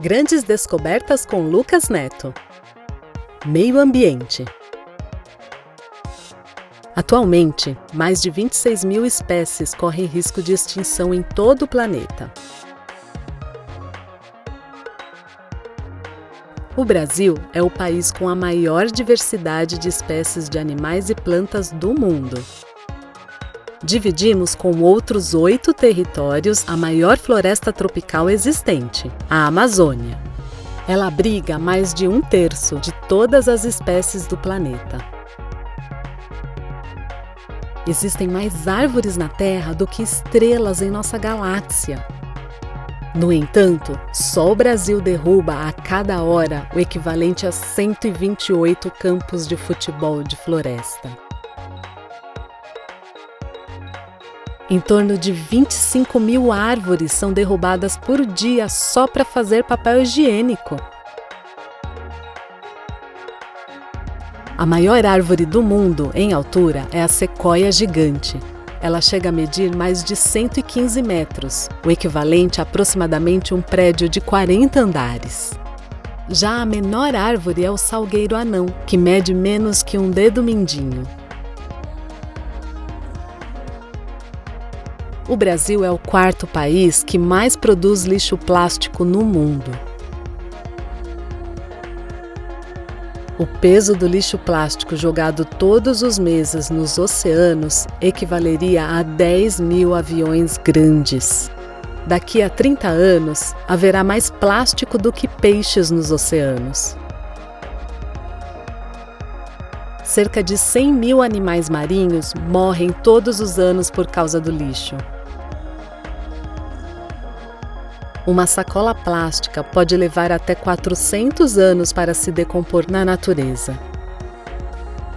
Grandes descobertas com Lucas Neto. Meio Ambiente. Atualmente, mais de 26 mil espécies correm risco de extinção em todo o planeta. O Brasil é o país com a maior diversidade de espécies de animais e plantas do mundo. Dividimos com outros oito territórios a maior floresta tropical existente, a Amazônia. Ela abriga mais de um terço de todas as espécies do planeta. Existem mais árvores na Terra do que estrelas em nossa galáxia. No entanto, só o Brasil derruba a cada hora o equivalente a 128 campos de futebol de floresta. Em torno de 25 mil árvores são derrubadas por dia só para fazer papel higiênico. A maior árvore do mundo em altura é a sequoia gigante. Ela chega a medir mais de 115 metros, o equivalente a aproximadamente um prédio de 40 andares. Já a menor árvore é o salgueiro anão, que mede menos que um dedo mindinho. O Brasil é o quarto país que mais produz lixo plástico no mundo. O peso do lixo plástico jogado todos os meses nos oceanos equivaleria a 10 mil aviões grandes. Daqui a 30 anos, haverá mais plástico do que peixes nos oceanos. Cerca de 100 mil animais marinhos morrem todos os anos por causa do lixo. Uma sacola plástica pode levar até 400 anos para se decompor na natureza.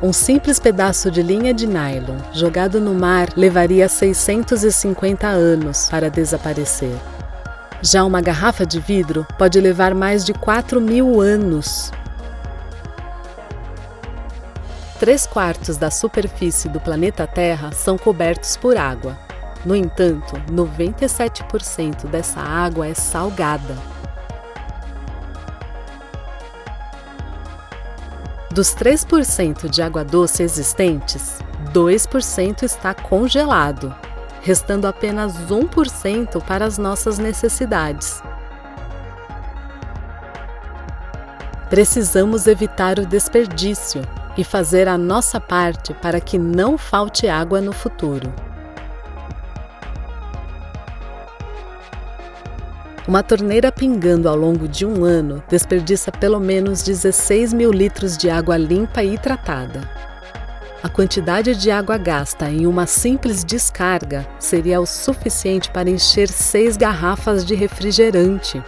Um simples pedaço de linha de nylon jogado no mar levaria 650 anos para desaparecer. Já uma garrafa de vidro pode levar mais de 4 mil anos. Três quartos da superfície do planeta Terra são cobertos por água, no entanto, 97% dessa água é salgada. Dos 3% de água doce existentes, 2% está congelado, restando apenas 1% para as nossas necessidades. Precisamos evitar o desperdício e fazer a nossa parte para que não falte água no futuro. Uma torneira pingando ao longo de um ano desperdiça pelo menos 16 mil litros de água limpa e tratada. A quantidade de água gasta em uma simples descarga seria o suficiente para encher seis garrafas de refrigerante.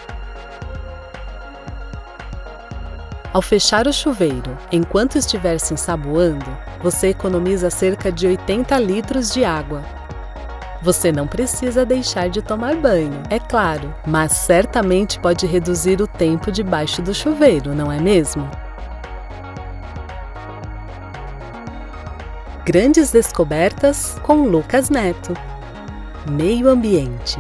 Ao fechar o chuveiro, enquanto estiver se ensaboando, você economiza cerca de 80 litros de água, você não precisa deixar de tomar banho, é claro, mas certamente pode reduzir o tempo debaixo do chuveiro, não é mesmo? Grandes descobertas com Lucas Neto. Meio Ambiente.